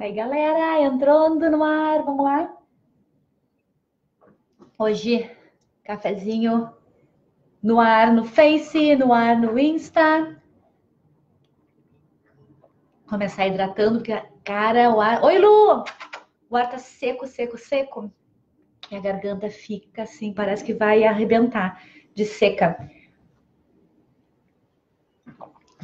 Aí, galera, entrando no ar, vamos lá. Hoje, cafezinho no ar no Face, no ar no Insta. Começar hidratando, porque, cara, o ar. Oi, Lu! O ar tá seco, seco, seco. E a garganta fica assim, parece que vai arrebentar de seca.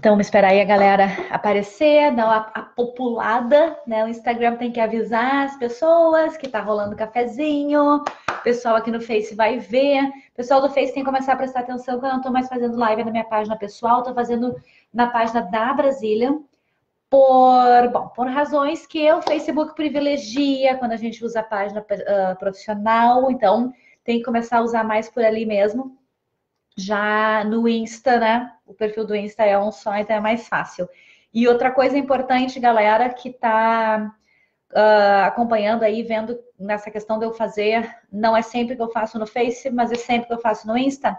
Então, esperar aí a galera aparecer, dar uma, a populada, né? O Instagram tem que avisar as pessoas que tá rolando cafezinho. O pessoal aqui no Face vai ver. O pessoal do Face tem que começar a prestar atenção que eu não tô mais fazendo live na minha página pessoal, tô fazendo na página da Brasília. Por, bom, por razões que o Facebook privilegia quando a gente usa a página uh, profissional, então tem que começar a usar mais por ali mesmo. Já no Insta, né? O perfil do Insta é um só, então é mais fácil. E outra coisa importante, galera, que está uh, acompanhando aí, vendo nessa questão de eu fazer, não é sempre que eu faço no Face, mas é sempre que eu faço no Insta.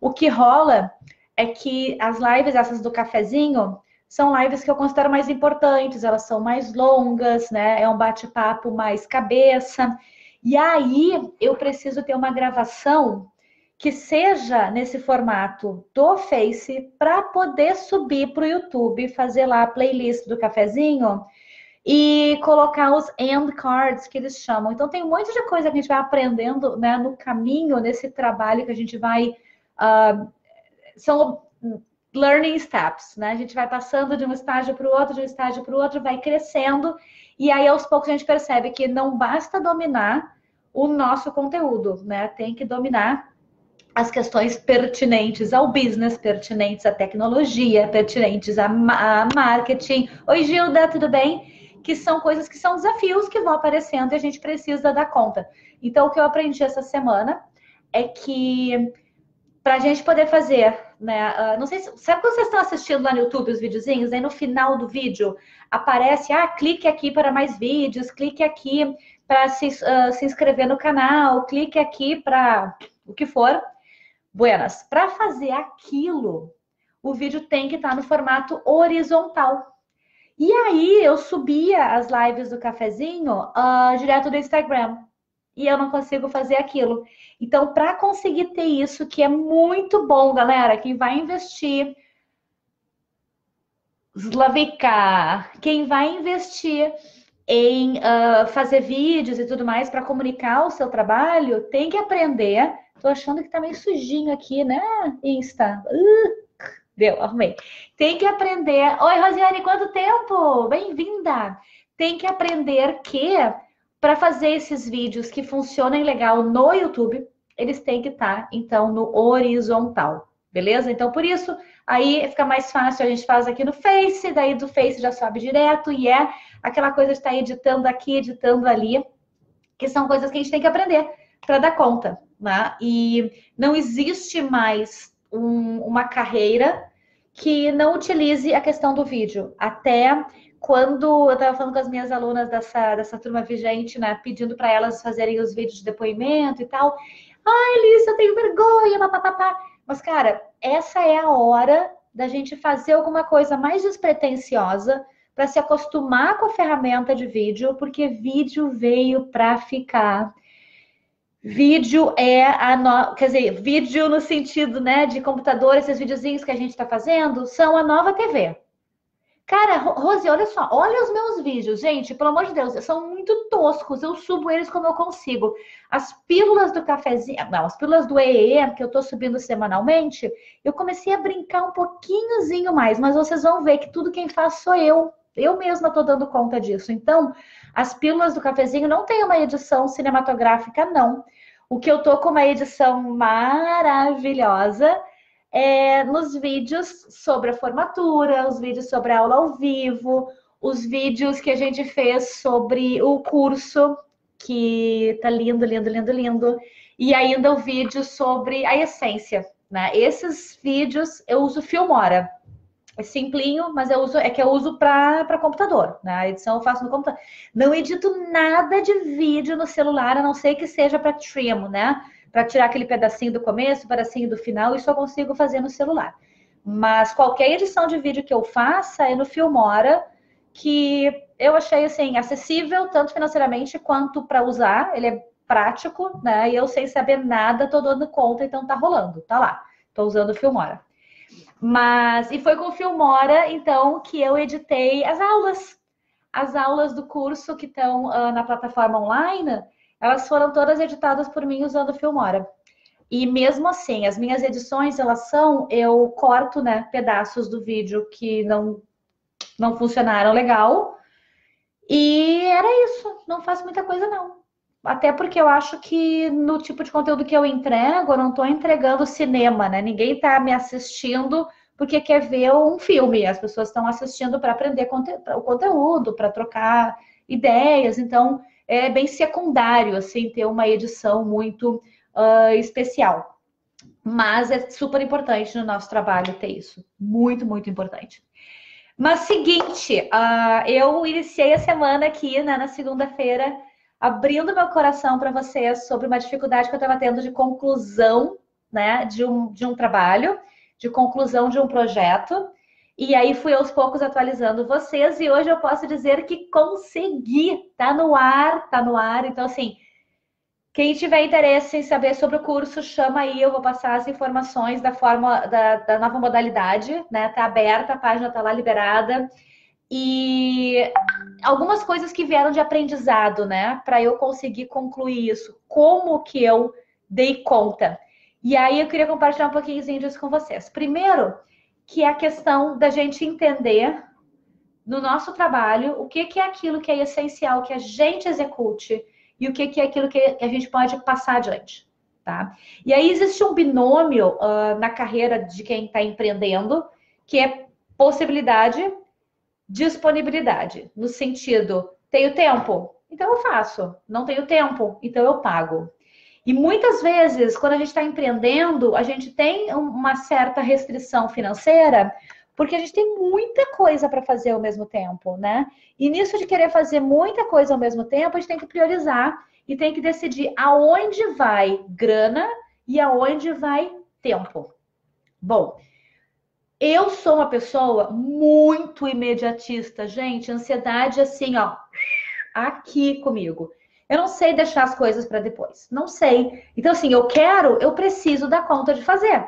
O que rola é que as lives, essas do cafezinho, são lives que eu considero mais importantes, elas são mais longas, né? É um bate-papo mais cabeça. E aí eu preciso ter uma gravação que seja nesse formato do Face para poder subir para o YouTube, fazer lá a playlist do cafezinho e colocar os end cards que eles chamam. Então tem um monte de coisa que a gente vai aprendendo né, no caminho, nesse trabalho que a gente vai. Uh, são learning steps, né? A gente vai passando de um estágio para o outro, de um estágio para o outro, vai crescendo, e aí aos poucos a gente percebe que não basta dominar o nosso conteúdo, né? Tem que dominar as questões pertinentes ao business, pertinentes à tecnologia, pertinentes a, a marketing. Oi, Gilda, tudo bem? Que são coisas que são desafios que vão aparecendo e a gente precisa dar conta. Então, o que eu aprendi essa semana é que para a gente poder fazer, né? Uh, não sei se. Sabe quando vocês estão assistindo lá no YouTube os videozinhos? Aí no final do vídeo aparece, ah, clique aqui para mais vídeos, clique aqui para se, uh, se inscrever no canal, clique aqui para o que for. Buenas, para fazer aquilo, o vídeo tem que estar tá no formato horizontal. E aí eu subia as lives do cafezinho uh, direto do Instagram. E eu não consigo fazer aquilo. Então, para conseguir ter isso, que é muito bom, galera, quem vai investir. Slavika, quem vai investir em uh, fazer vídeos e tudo mais para comunicar o seu trabalho, tem que aprender Tô achando que tá meio sujinho aqui, né? Insta. Uh, deu, arrumei. Tem que aprender. Oi, Rosiane, quanto tempo? Bem-vinda. Tem que aprender que para fazer esses vídeos que funcionem legal no YouTube, eles têm que estar, tá, então, no horizontal. Beleza? Então, por isso, aí fica mais fácil, a gente faz aqui no Face, daí do Face já sobe direto, e é aquela coisa de estar tá editando aqui, editando ali, que são coisas que a gente tem que aprender para dar conta, né? E não existe mais um, uma carreira que não utilize a questão do vídeo. Até quando eu estava falando com as minhas alunas dessa, dessa turma vigente, né, pedindo para elas fazerem os vídeos de depoimento e tal. Ai, Alice, eu tenho vergonha, papapá. Mas, cara, essa é a hora da gente fazer alguma coisa mais despretensiosa para se acostumar com a ferramenta de vídeo, porque vídeo veio para ficar. Vídeo é a no... quer dizer, vídeo no sentido, né, de computador, esses videozinhos que a gente está fazendo, são a nova TV. Cara, Rose, olha só, olha os meus vídeos, gente, pelo amor de Deus, são muito toscos, eu subo eles como eu consigo. As pílulas do cafezinho, não, as pílulas do EE, que eu tô subindo semanalmente, eu comecei a brincar um pouquinhozinho mais, mas vocês vão ver que tudo quem faz sou eu. Eu mesma tô dando conta disso. Então, as pílulas do cafezinho não tem uma edição cinematográfica, não. O que eu tô com uma edição maravilhosa é nos vídeos sobre a formatura, os vídeos sobre a aula ao vivo, os vídeos que a gente fez sobre o curso, que tá lindo, lindo, lindo, lindo, e ainda o vídeo sobre a essência. Né? Esses vídeos eu uso Filmora. É simplinho, mas eu uso, é que eu uso para computador, né? A edição eu faço no computador. Não edito nada de vídeo no celular, a não ser que seja para trim, né? Para tirar aquele pedacinho do começo, pedacinho do final, isso eu consigo fazer no celular. Mas qualquer edição de vídeo que eu faça é no Filmora, que eu achei assim acessível tanto financeiramente quanto para usar. Ele é prático, né? E eu sem saber nada, tô dando conta, então tá rolando, tá lá. Tô usando o Filmora. Mas e foi com o Filmora, então, que eu editei as aulas. As aulas do curso que estão uh, na plataforma online, elas foram todas editadas por mim usando o Filmora. E mesmo assim, as minhas edições, elas são, eu corto, né, pedaços do vídeo que não não funcionaram legal. E era isso, não faço muita coisa não. Até porque eu acho que no tipo de conteúdo que eu entrego, eu não estou entregando cinema, né? Ninguém está me assistindo porque quer ver um filme. As pessoas estão assistindo para aprender conte o conteúdo, para trocar ideias. Então, é bem secundário, assim, ter uma edição muito uh, especial. Mas é super importante no nosso trabalho ter isso. Muito, muito importante. Mas seguinte, uh, eu iniciei a semana aqui, né, na segunda-feira, abrindo meu coração para vocês sobre uma dificuldade que eu estava tendo de conclusão, né, de um, de um trabalho, de conclusão de um projeto. E aí fui aos poucos atualizando vocês e hoje eu posso dizer que consegui. Tá no ar, tá no ar. Então assim, quem tiver interesse em saber sobre o curso, chama aí, eu vou passar as informações da forma da, da nova modalidade, né? Tá aberta, a página tá lá liberada. E algumas coisas que vieram de aprendizado, né? Para eu conseguir concluir isso. Como que eu dei conta? E aí eu queria compartilhar um pouquinho disso com vocês. Primeiro, que é a questão da gente entender no nosso trabalho o que, que é aquilo que é essencial que a gente execute e o que, que é aquilo que a gente pode passar adiante. Tá? E aí existe um binômio uh, na carreira de quem está empreendendo, que é possibilidade, disponibilidade, no sentido, tenho tempo, então eu faço, não tenho tempo, então eu pago. E muitas vezes, quando a gente está empreendendo, a gente tem uma certa restrição financeira, porque a gente tem muita coisa para fazer ao mesmo tempo, né? E nisso de querer fazer muita coisa ao mesmo tempo, a gente tem que priorizar e tem que decidir aonde vai grana e aonde vai tempo. Bom, eu sou uma pessoa muito imediatista, gente. Ansiedade assim, ó, aqui comigo. Eu não sei deixar as coisas para depois. Não sei. Então, assim, eu quero, eu preciso dar conta de fazer.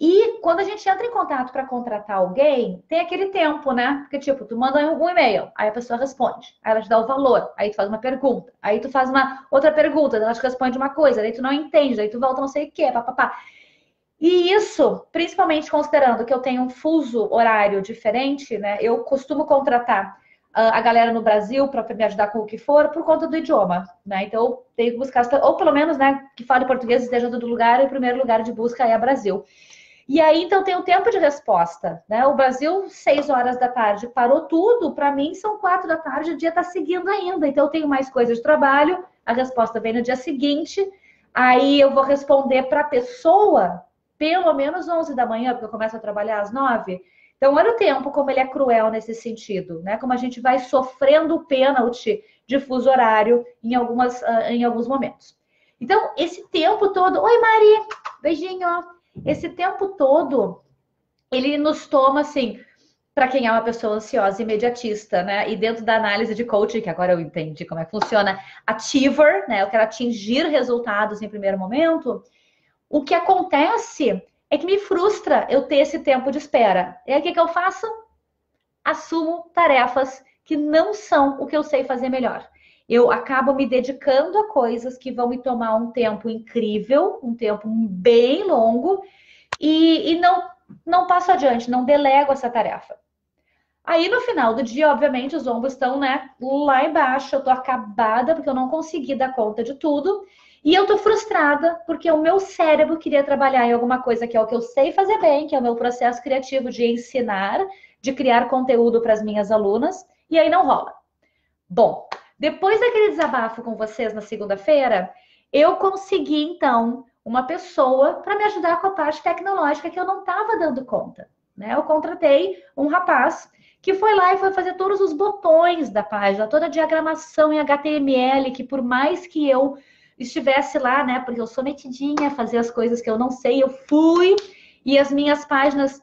E quando a gente entra em contato para contratar alguém, tem aquele tempo, né? Porque, tipo, tu manda um e-mail, aí a pessoa responde, aí ela te dá o valor, aí tu faz uma pergunta, aí tu faz uma outra pergunta, ela te responde uma coisa, aí tu não entende, aí tu volta não sei o quê, papapá. E isso, principalmente considerando que eu tenho um fuso horário diferente, né? Eu costumo contratar uh, a galera no Brasil para me ajudar com o que for por conta do idioma, né? Então eu tenho que buscar, ou pelo menos, né, que fale português esteja do lugar, e o primeiro lugar de busca é Brasil. E aí, então, tem o tempo de resposta, né? O Brasil, seis horas da tarde, parou tudo. Para mim, são quatro da tarde, o dia está seguindo ainda. Então, eu tenho mais coisa de trabalho, a resposta vem no dia seguinte. Aí, eu vou responder para a pessoa pelo menos 11 da manhã, porque eu começo a trabalhar às nove. Então, olha o tempo como ele é cruel nesse sentido, né? Como a gente vai sofrendo o pênalti de fuso horário em, algumas, ah, em alguns momentos. Então, esse tempo todo. Oi, Mari! Beijinho! Esse tempo todo, ele nos toma assim, para quem é uma pessoa ansiosa, imediatista, né? E dentro da análise de coaching, que agora eu entendi como é que funciona, achiever, né? Eu quero atingir resultados em primeiro momento. O que acontece é que me frustra eu ter esse tempo de espera. E aí o que, que eu faço? Assumo tarefas que não são o que eu sei fazer melhor eu acabo me dedicando a coisas que vão me tomar um tempo incrível, um tempo bem longo, e, e não, não passo adiante, não delego essa tarefa. Aí no final do dia, obviamente, os ombros estão né, lá embaixo, eu tô acabada porque eu não consegui dar conta de tudo. E eu tô frustrada porque o meu cérebro queria trabalhar em alguma coisa que é o que eu sei fazer bem, que é o meu processo criativo de ensinar, de criar conteúdo para as minhas alunas, e aí não rola. Bom, depois daquele desabafo com vocês na segunda-feira, eu consegui então uma pessoa para me ajudar com a parte tecnológica que eu não estava dando conta. Né? Eu contratei um rapaz que foi lá e foi fazer todos os botões da página, toda a diagramação em HTML, que por mais que eu estivesse lá, né, porque eu sou metidinha, fazer as coisas que eu não sei, eu fui e as minhas páginas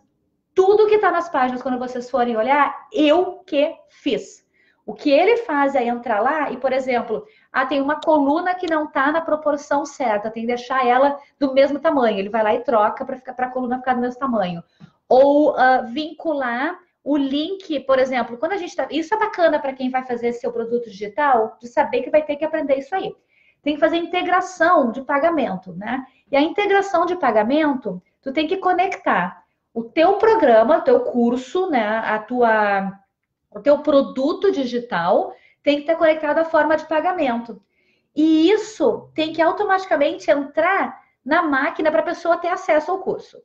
Tudo que está nas páginas, quando vocês forem olhar, eu que fiz. O que ele faz é entrar lá e, por exemplo, ah, tem uma coluna que não está na proporção certa, tem que deixar ela do mesmo tamanho. Ele vai lá e troca para ficar para a coluna ficar do mesmo tamanho. Ou uh, vincular o link, por exemplo, quando a gente está. Isso é bacana para quem vai fazer seu produto digital, de saber que vai ter que aprender isso aí. Tem que fazer integração de pagamento, né? E a integração de pagamento, tu tem que conectar o teu programa, o teu curso, né? A tua, o teu produto digital tem que estar conectado à forma de pagamento. E isso tem que automaticamente entrar na máquina para a pessoa ter acesso ao curso.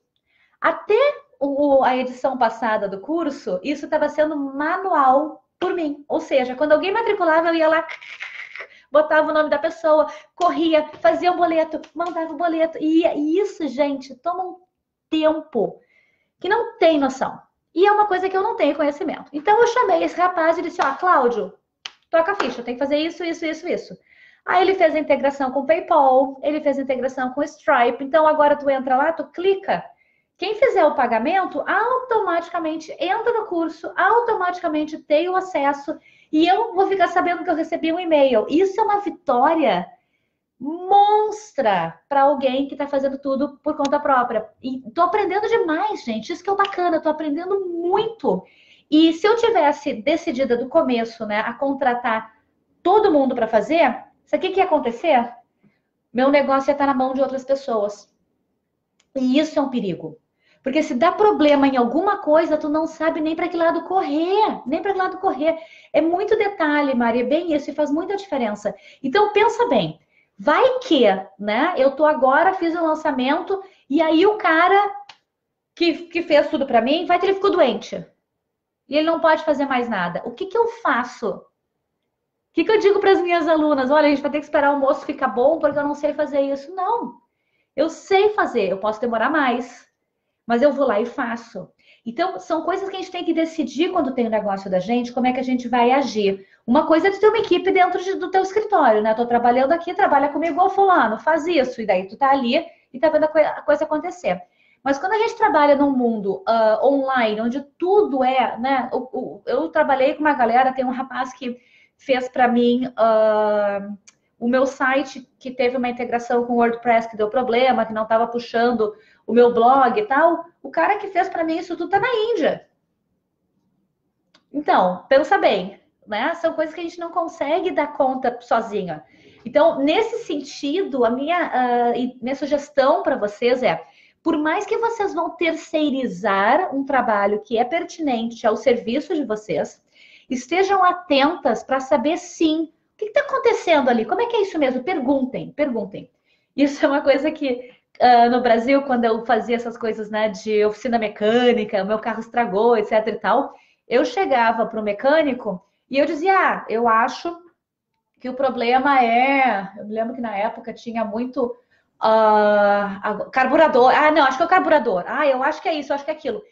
Até o, a edição passada do curso, isso estava sendo manual por mim. Ou seja, quando alguém matriculava, eu ia lá, botava o nome da pessoa, corria, fazia o boleto, mandava o boleto. E, e isso, gente, toma um tempo que não tem noção. E é uma coisa que eu não tenho conhecimento. Então eu chamei esse rapaz e disse: Ó, Cláudio, toca a ficha, tem que fazer isso, isso, isso, isso. Aí ele fez a integração com o PayPal, ele fez a integração com o Stripe. Então agora tu entra lá, tu clica quem fizer o pagamento automaticamente entra no curso, automaticamente tem o acesso e eu vou ficar sabendo que eu recebi um e-mail. Isso é uma vitória monstra para alguém que está fazendo tudo por conta própria. E tô aprendendo demais, gente. Isso que é bacana, tô aprendendo muito. E se eu tivesse decidida do começo, né, a contratar todo mundo para fazer, sabe o que, que ia acontecer? Meu negócio ia estar na mão de outras pessoas. E isso é um perigo. Porque se dá problema em alguma coisa, tu não sabe nem para que lado correr, nem para que lado correr. É muito detalhe, Maria, é bem isso e faz muita diferença. Então pensa bem, vai que, né? Eu tô agora fiz o lançamento e aí o cara que, que fez tudo para mim, vai que ele ficou doente. E ele não pode fazer mais nada. O que que eu faço? O que, que eu digo para as minhas alunas? Olha, a gente vai ter que esperar o almoço ficar bom porque eu não sei fazer isso. Não. Eu sei fazer, eu posso demorar mais mas eu vou lá e faço. Então, são coisas que a gente tem que decidir quando tem o um negócio da gente, como é que a gente vai agir. Uma coisa é ter uma equipe dentro de, do teu escritório, né? Tô trabalhando aqui, trabalha comigo, ó, fulano, faz isso. E daí tu tá ali e tá vendo a, a coisa acontecer. Mas quando a gente trabalha num mundo uh, online, onde tudo é, né? Eu, eu, eu, trabalhei com uma galera, tem um rapaz que fez para mim uh, o meu site que teve uma integração com o WordPress que deu problema, que não estava puxando o meu blog e tal, o cara que fez para mim isso tudo tá na Índia. Então, pensa bem, né? São coisas que a gente não consegue dar conta sozinha. Então, nesse sentido, a minha, uh, minha sugestão para vocês é, por mais que vocês vão terceirizar um trabalho que é pertinente ao serviço de vocês, estejam atentas para saber sim o que está acontecendo ali, como é que é isso mesmo? Perguntem, perguntem. Isso é uma coisa que uh, no Brasil, quando eu fazia essas coisas, né, de oficina mecânica, o meu carro estragou, etc e tal, eu chegava para o mecânico e eu dizia, ah, eu acho que o problema é, eu me lembro que na época tinha muito uh, carburador, ah, não, acho que é o carburador, ah, eu acho que é isso, eu acho que é aquilo.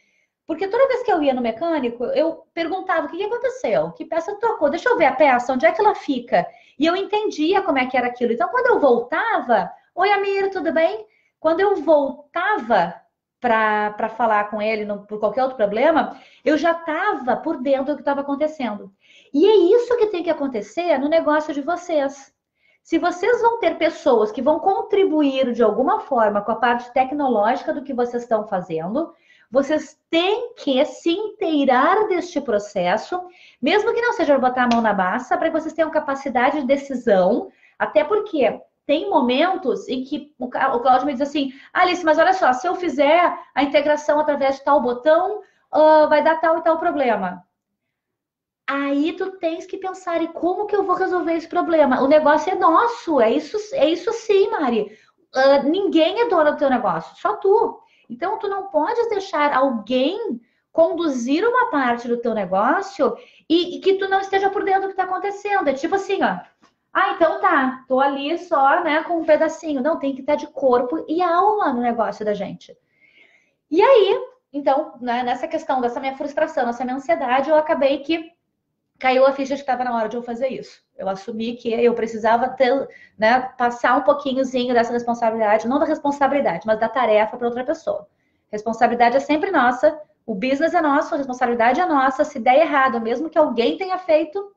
Porque toda vez que eu ia no mecânico, eu perguntava o que aconteceu, que peça trocou, deixa eu ver a peça, onde é que ela fica? E eu entendia como é que era aquilo. Então, quando eu voltava, oi, Amir, tudo bem? Quando eu voltava para falar com ele no, por qualquer outro problema, eu já estava por dentro do que estava acontecendo. E é isso que tem que acontecer no negócio de vocês. Se vocês vão ter pessoas que vão contribuir de alguma forma com a parte tecnológica do que vocês estão fazendo, vocês têm que se inteirar deste processo, mesmo que não seja botar a mão na massa, para que vocês tenham capacidade de decisão, até porque tem momentos em que o Claudio me diz assim, Alice, mas olha só, se eu fizer a integração através de tal botão, uh, vai dar tal e tal problema. Aí tu tens que pensar, e como que eu vou resolver esse problema? O negócio é nosso, é isso, é isso sim, Mari. Uh, ninguém é dono do teu negócio, só tu. Então, tu não podes deixar alguém conduzir uma parte do teu negócio e, e que tu não esteja por dentro do que está acontecendo. É tipo assim, ó, ah, então tá, tô ali só, né, com um pedacinho. Não, tem que estar de corpo e alma no negócio da gente. E aí, então, né, nessa questão dessa minha frustração, dessa minha ansiedade, eu acabei que caiu a ficha de que estava na hora de eu fazer isso. Eu assumi que eu precisava ter, né, passar um pouquinhozinho dessa responsabilidade, não da responsabilidade, mas da tarefa para outra pessoa. Responsabilidade é sempre nossa, O business é nosso, a responsabilidade é nossa. Se der errado, mesmo que alguém tenha feito,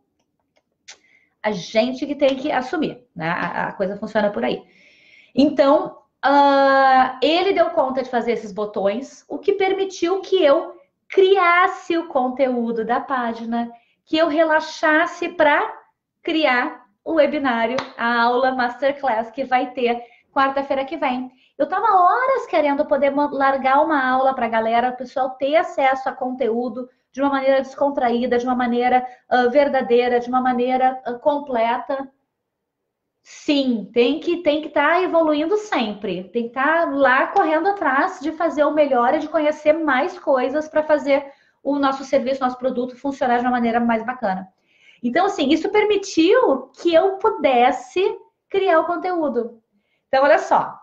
a gente que tem que assumir, né? A, a coisa funciona por aí. Então, uh, ele deu conta de fazer esses botões, o que permitiu que eu criasse o conteúdo da página, que eu relaxasse para criar o webinário, a aula masterclass que vai ter quarta-feira que vem. Eu estava horas querendo poder largar uma aula para a galera, o pessoal ter acesso a conteúdo de uma maneira descontraída, de uma maneira uh, verdadeira, de uma maneira uh, completa. Sim, tem que tem que estar tá evoluindo sempre. Tem que estar tá lá correndo atrás de fazer o melhor e de conhecer mais coisas para fazer o nosso serviço, nosso produto funcionar de uma maneira mais bacana. Então, assim, isso permitiu que eu pudesse criar o conteúdo. Então, olha só,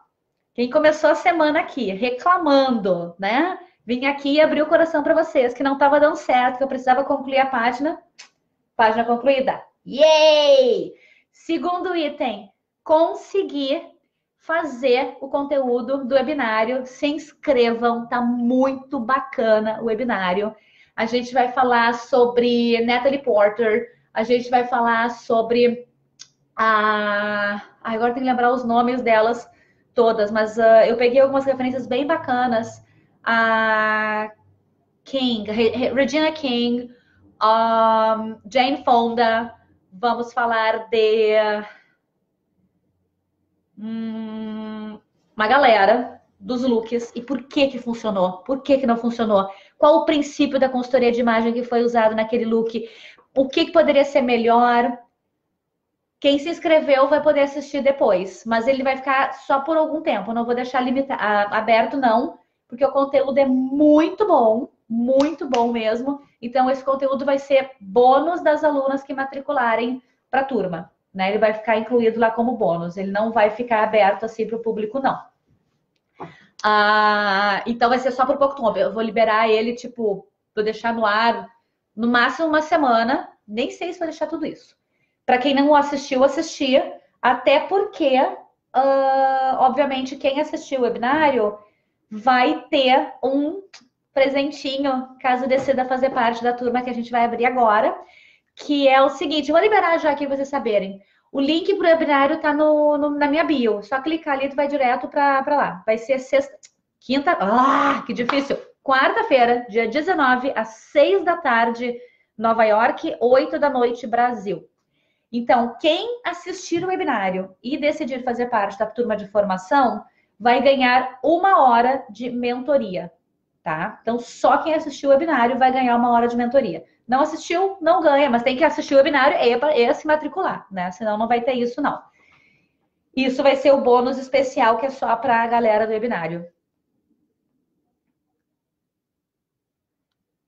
quem começou a semana aqui reclamando, né? Vim aqui e abri o coração para vocês que não estava dando certo, que eu precisava concluir a página. Página concluída. Yay! Segundo item, conseguir fazer o conteúdo do webinário. Se inscrevam, tá muito bacana o webinário. A gente vai falar sobre Natalie Porter, a gente vai falar sobre a. Agora tem que lembrar os nomes delas todas, mas uh, eu peguei algumas referências bem bacanas. A King, Regina King, um, Jane Fonda, vamos falar de hum, uma galera dos looks. E por que que funcionou, por que que não funcionou, qual o princípio da consultoria de imagem que foi usado naquele look, o que, que poderia ser melhor, quem se inscreveu vai poder assistir depois, mas ele vai ficar só por algum tempo. não vou deixar limitado, aberto, não, porque o conteúdo é muito bom, muito bom mesmo. Então, esse conteúdo vai ser bônus das alunas que matricularem para a turma. Né? Ele vai ficar incluído lá como bônus, ele não vai ficar aberto assim para o público, não. Ah, então vai ser só por pouco tempo. Eu vou liberar ele, tipo, vou deixar no ar no máximo uma semana. Nem sei se vou deixar tudo isso. Para quem não assistiu, assistir, até porque, uh, obviamente, quem assistiu o webinário vai ter um presentinho, caso decida fazer parte da turma que a gente vai abrir agora, que é o seguinte, vou liberar já aqui para vocês saberem. O link para o webinário está no, no, na minha bio. Só clicar ali, tu vai direto para lá. Vai ser sexta, quinta, ah, que difícil. Quarta-feira, dia 19, às 6 da tarde, Nova York, 8 da noite, Brasil. Então, quem assistir o webinário e decidir fazer parte da turma de formação vai ganhar uma hora de mentoria, tá? Então, só quem assistiu o webinário vai ganhar uma hora de mentoria. Não assistiu, não ganha, mas tem que assistir o webinário e, e se matricular, né? Senão não vai ter isso, não. Isso vai ser o bônus especial que é só para a galera do webinário.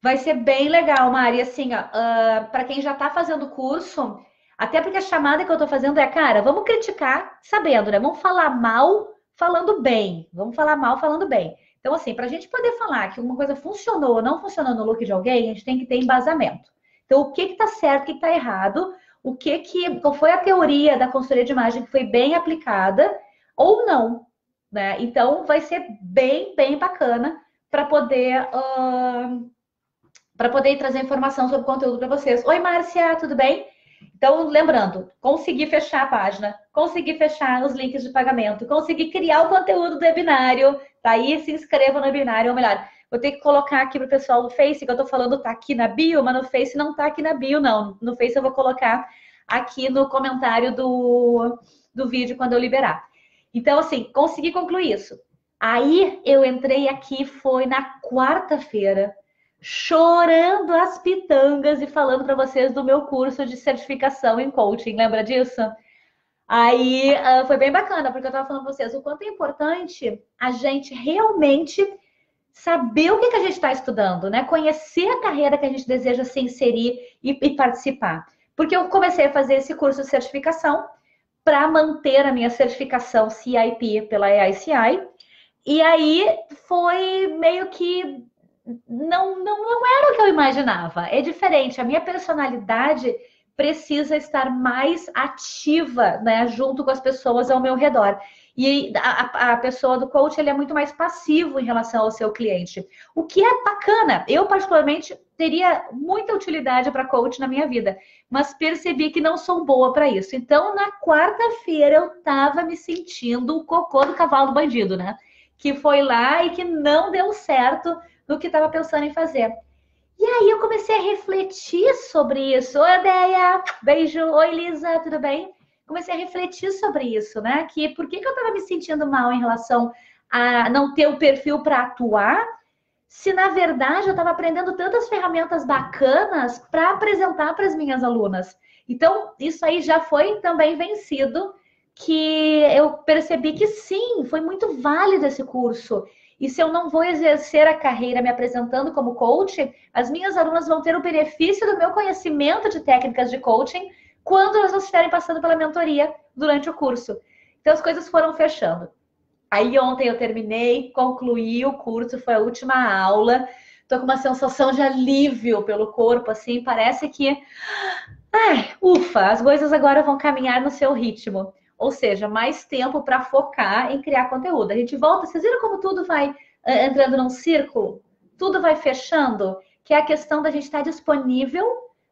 Vai ser bem legal, Mari. Assim, uh, ah, para quem já está fazendo o curso, até porque a chamada que eu tô fazendo é, cara, vamos criticar sabendo, né? Vamos falar mal falando bem. Vamos falar mal falando bem. Então, assim, para a gente poder falar que uma coisa funcionou ou não funcionou no look de alguém, a gente tem que ter embasamento. Então, o que que tá certo, o que, que tá errado, o que que, qual foi a teoria da consultoria de imagem que foi bem aplicada ou não, né? Então, vai ser bem, bem bacana para poder uh, para poder trazer informação sobre o conteúdo para vocês. Oi, Márcia, tudo bem? Então, lembrando, conseguir fechar a página, conseguir fechar os links de pagamento, conseguir criar o conteúdo do webinário, tá aí, se inscreva no webinário, ou melhor, vou ter que colocar aqui para o pessoal do Face, que eu estou falando tá aqui na bio, mas no Face não tá aqui na bio, não. No Face eu vou colocar aqui no comentário do, do vídeo quando eu liberar. Então, assim, consegui concluir isso. Aí eu entrei aqui, foi na quarta-feira, chorando as pitangas e falando para vocês do meu curso de certificação em coaching. Lembra disso? Aí uh, foi bem bacana, porque eu estava falando para vocês o quanto é importante a gente realmente saber o que, que a gente está estudando, né? Conhecer a carreira que a gente deseja se inserir e, e participar. Porque eu comecei a fazer esse curso de certificação para manter a minha certificação CIP pela AICI. E aí foi meio que não, não, não era o que eu imaginava. É diferente. A minha personalidade precisa estar mais ativa, né, junto com as pessoas ao meu redor. E a, a, pessoa do coach ele é muito mais passivo em relação ao seu cliente. O que é bacana. Eu, particularmente, teria muita utilidade para coach na minha vida, mas percebi que não sou boa para isso. Então, na quarta-feira, eu estava me sentindo o cocô do cavalo do bandido, né? Que foi lá e que não deu certo no que estava pensando em fazer. E aí eu comecei a refletir sobre isso. Oi, Deia! Beijo! Oi, Lisa, tudo bem? Comecei a refletir sobre isso, né? Que por que, que eu estava me sentindo mal em relação a não ter o perfil para atuar, se na verdade eu estava aprendendo tantas ferramentas bacanas para apresentar para as minhas alunas. Então, isso aí já foi também vencido, que eu percebi que sim, foi muito válido esse curso. E se eu não vou exercer a carreira me apresentando como coach, as minhas alunas vão ter o benefício do meu conhecimento de técnicas de coaching quando elas estiverem passando pela mentoria durante o curso. Então as coisas foram fechando. Aí ontem eu terminei, concluí o curso, foi a última aula. Tô com uma sensação de alívio pelo corpo, assim, parece que, ai, ufa, as coisas agora vão caminhar no seu ritmo. Ou seja, mais tempo para focar em criar conteúdo. A gente volta, vocês viram como tudo vai eh, entrando num círculo? Tudo vai fechando, que é a questão da gente estar disponível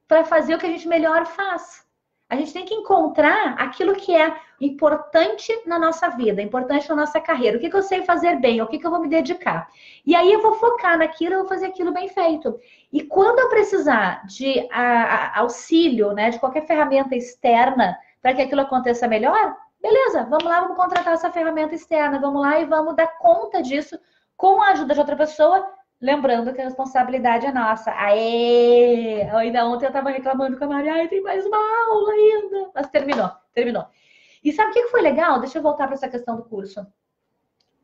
para fazer o que a gente melhor faz. A gente tem que encontrar aquilo que é importante na nossa vida, importante na nossa carreira. O que, que eu sei fazer bem, o que, que eu vou me dedicar. E aí eu vou focar naquilo, eu vou fazer aquilo bem feito. E quando eu precisar de a, a, auxílio, né, de qualquer ferramenta externa para que aquilo aconteça melhor, beleza, vamos lá, vamos contratar essa ferramenta externa, vamos lá e vamos dar conta disso com a ajuda de outra pessoa, Lembrando que a responsabilidade é nossa. Aê! Ainda ontem eu estava reclamando com a Maria, ai, tem mais uma aula ainda. Mas terminou, terminou. E sabe o que foi legal? Deixa eu voltar para essa questão do curso.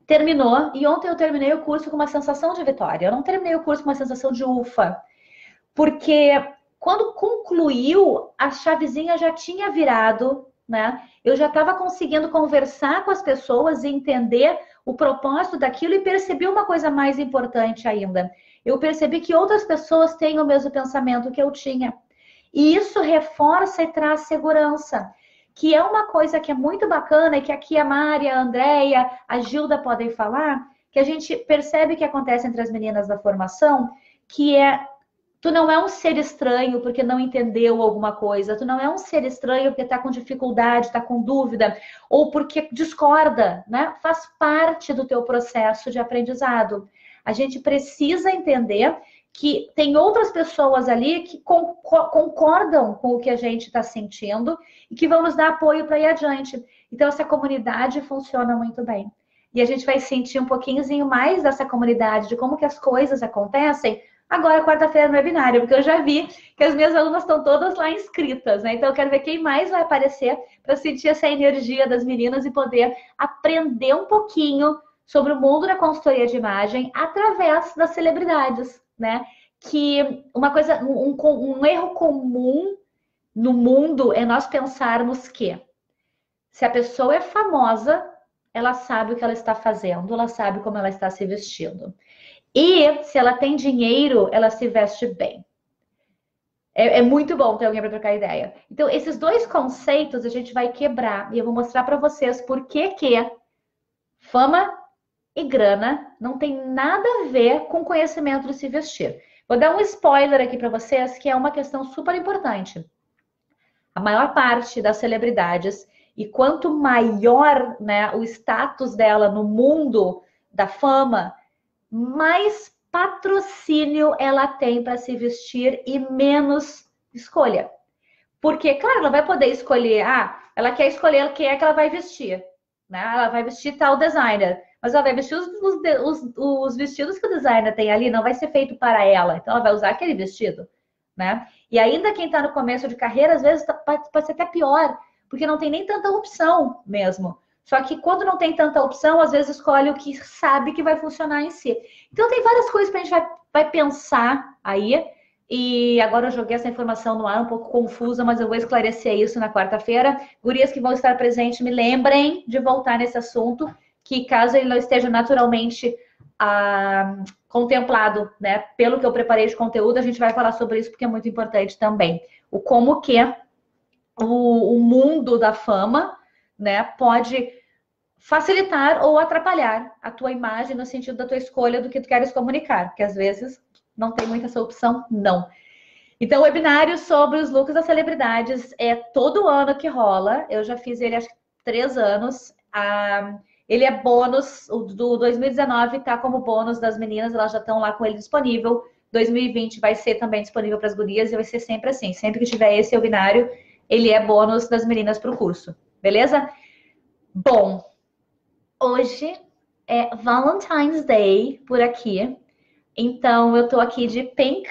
Terminou, e ontem eu terminei o curso com uma sensação de vitória. Eu não terminei o curso com uma sensação de ufa. Porque quando concluiu, a chavezinha já tinha virado, né? Eu já estava conseguindo conversar com as pessoas e entender o propósito daquilo e percebi uma coisa mais importante ainda. Eu percebi que outras pessoas têm o mesmo pensamento que eu tinha. E isso reforça e traz segurança, que é uma coisa que é muito bacana e que aqui a Mária, a Andréia, a Gilda podem falar, que a gente percebe que acontece entre as meninas da formação, que é Tu não é um ser estranho porque não entendeu alguma coisa. Tu não é um ser estranho porque está com dificuldade, está com dúvida, ou porque discorda, né? Faz parte do teu processo de aprendizado. A gente precisa entender que tem outras pessoas ali que concordam com o que a gente está sentindo e que vão nos dar apoio para ir adiante. Então, essa comunidade funciona muito bem. E a gente vai sentir um pouquinho mais dessa comunidade, de como que as coisas acontecem Agora, quarta-feira no webinário, porque eu já vi que as minhas alunas estão todas lá inscritas, né? Então, eu quero ver quem mais vai aparecer para sentir essa energia das meninas e poder aprender um pouquinho sobre o mundo da consultoria de imagem através das celebridades, né? Que uma coisa, um, um erro comum no mundo é nós pensarmos que se a pessoa é famosa, ela sabe o que ela está fazendo, ela sabe como ela está se vestindo. E se ela tem dinheiro, ela se veste bem. É, é muito bom ter alguém para trocar ideia. Então, esses dois conceitos a gente vai quebrar e eu vou mostrar para vocês por que que fama e grana não tem nada a ver com conhecimento de se vestir. Vou dar um spoiler aqui para vocês que é uma questão super importante. A maior parte das celebridades e quanto maior né, o status dela no mundo da fama, mais patrocínio ela tem para se vestir e menos escolha. Porque, claro, ela vai poder escolher, ah, ela quer escolher quem é que ela vai vestir, né? Ela vai vestir tal designer, mas ela vai vestir os, os, os vestidos que o designer tem ali, não vai ser feito para ela, então ela vai usar aquele vestido, né? E ainda quem está no começo de carreira, às vezes pode, pode ser até pior, porque não tem nem tanta opção mesmo. Só que quando não tem tanta opção, às vezes escolhe o que sabe que vai funcionar em si. Então tem várias coisas para a gente vai, vai pensar aí. E agora eu joguei essa informação no ar um pouco confusa, mas eu vou esclarecer isso na quarta-feira. Gurias que vão estar presentes, me lembrem de voltar nesse assunto, que caso ele não esteja naturalmente ah, contemplado, né, pelo que eu preparei de conteúdo, a gente vai falar sobre isso porque é muito importante também. O como que o, o mundo da fama, né, pode facilitar ou atrapalhar a tua imagem no sentido da tua escolha do que tu queres comunicar, porque às vezes não tem muita essa opção, não. Então, o webinário sobre os looks das celebridades é todo ano que rola. Eu já fiz ele acho que três anos. Ah, ele é bônus, o do 2019 tá como bônus das meninas, elas já estão lá com ele disponível. 2020 vai ser também disponível para as gurias e vai ser sempre assim. Sempre que tiver esse webinário, ele é bônus das meninas para o curso. Beleza? Bom, hoje é Valentine's Day por aqui. Então eu tô aqui de pink,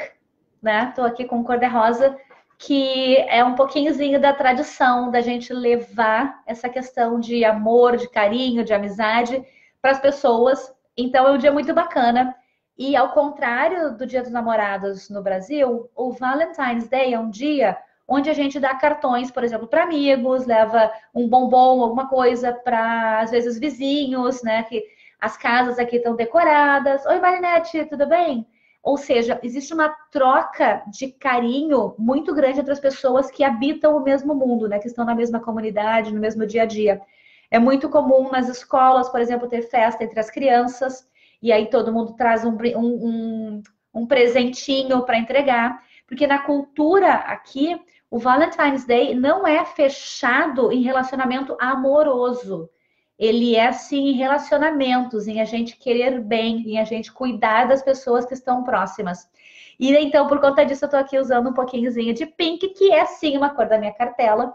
né? Tô aqui com cor de rosa, que é um pouquinhozinho da tradição da gente levar essa questão de amor, de carinho, de amizade para as pessoas. Então é um dia muito bacana. E ao contrário do Dia dos Namorados no Brasil, o Valentine's Day é um dia onde a gente dá cartões, por exemplo, para amigos, leva um bombom, alguma coisa para às vezes vizinhos, né? Que as casas aqui estão decoradas. Oi, Marinette, tudo bem? Ou seja, existe uma troca de carinho muito grande entre as pessoas que habitam o mesmo mundo, né? Que estão na mesma comunidade, no mesmo dia a dia. É muito comum nas escolas, por exemplo, ter festa entre as crianças e aí todo mundo traz um, um, um, um presentinho para entregar. Porque na cultura aqui, o Valentine's Day não é fechado em relacionamento amoroso. Ele é assim em relacionamentos, em a gente querer bem, em a gente cuidar das pessoas que estão próximas. E então, por conta disso, eu tô aqui usando um pouquinhozinho de pink, que é sim uma cor da minha cartela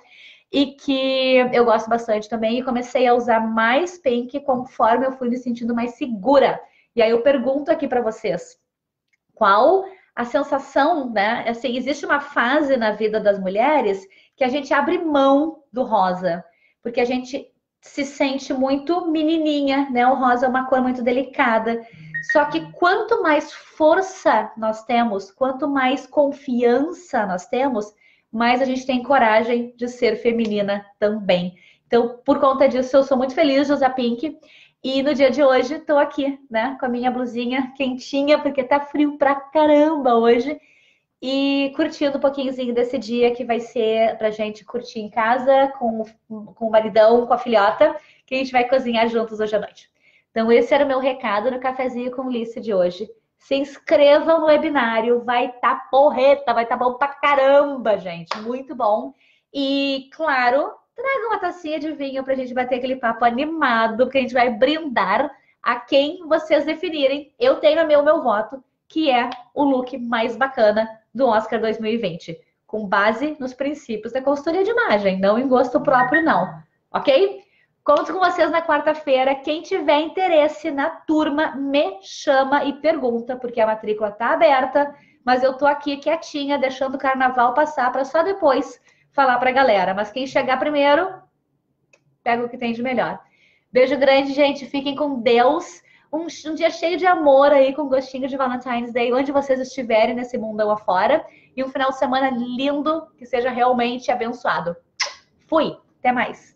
e que eu gosto bastante também. E comecei a usar mais pink conforme eu fui me sentindo mais segura e aí eu pergunto aqui para vocês, qual a sensação, né? Assim, existe uma fase na vida das mulheres que a gente abre mão do rosa, porque a gente se sente muito menininha, né? O rosa é uma cor muito delicada. Só que quanto mais força nós temos, quanto mais confiança nós temos, mais a gente tem coragem de ser feminina também. Então, por conta disso, eu sou muito feliz de usar pink. E no dia de hoje estou aqui, né, com a minha blusinha quentinha, porque tá frio pra caramba hoje. E curtindo um pouquinhozinho desse dia que vai ser pra gente curtir em casa com, com o maridão, com a filhota, que a gente vai cozinhar juntos hoje à noite. Então, esse era o meu recado no cafezinho com Lice de hoje. Se inscrevam no webinário, vai tá porreta, vai tá bom pra caramba, gente. Muito bom. E, claro, traga uma tacinha de vinho para a gente bater aquele papo animado, porque a gente vai brindar a quem vocês definirem. Eu tenho meu, meu voto, que é o look mais bacana do Oscar 2020, com base nos princípios da consultoria de imagem, não em gosto próprio, não. Ok? Conto com vocês na quarta-feira. Quem tiver interesse na turma, me chama e pergunta, porque a matrícula está aberta, mas eu tô aqui quietinha, deixando o carnaval passar para só depois falar para a galera. Mas quem chegar primeiro, pega o que tem de melhor. Beijo grande, gente. Fiquem com Deus. Um, um, dia cheio de amor aí, com gostinho de Valentine's Day, onde vocês estiverem nesse mundão afora. E um final de semana lindo, que seja realmente abençoado. Fui. Até mais.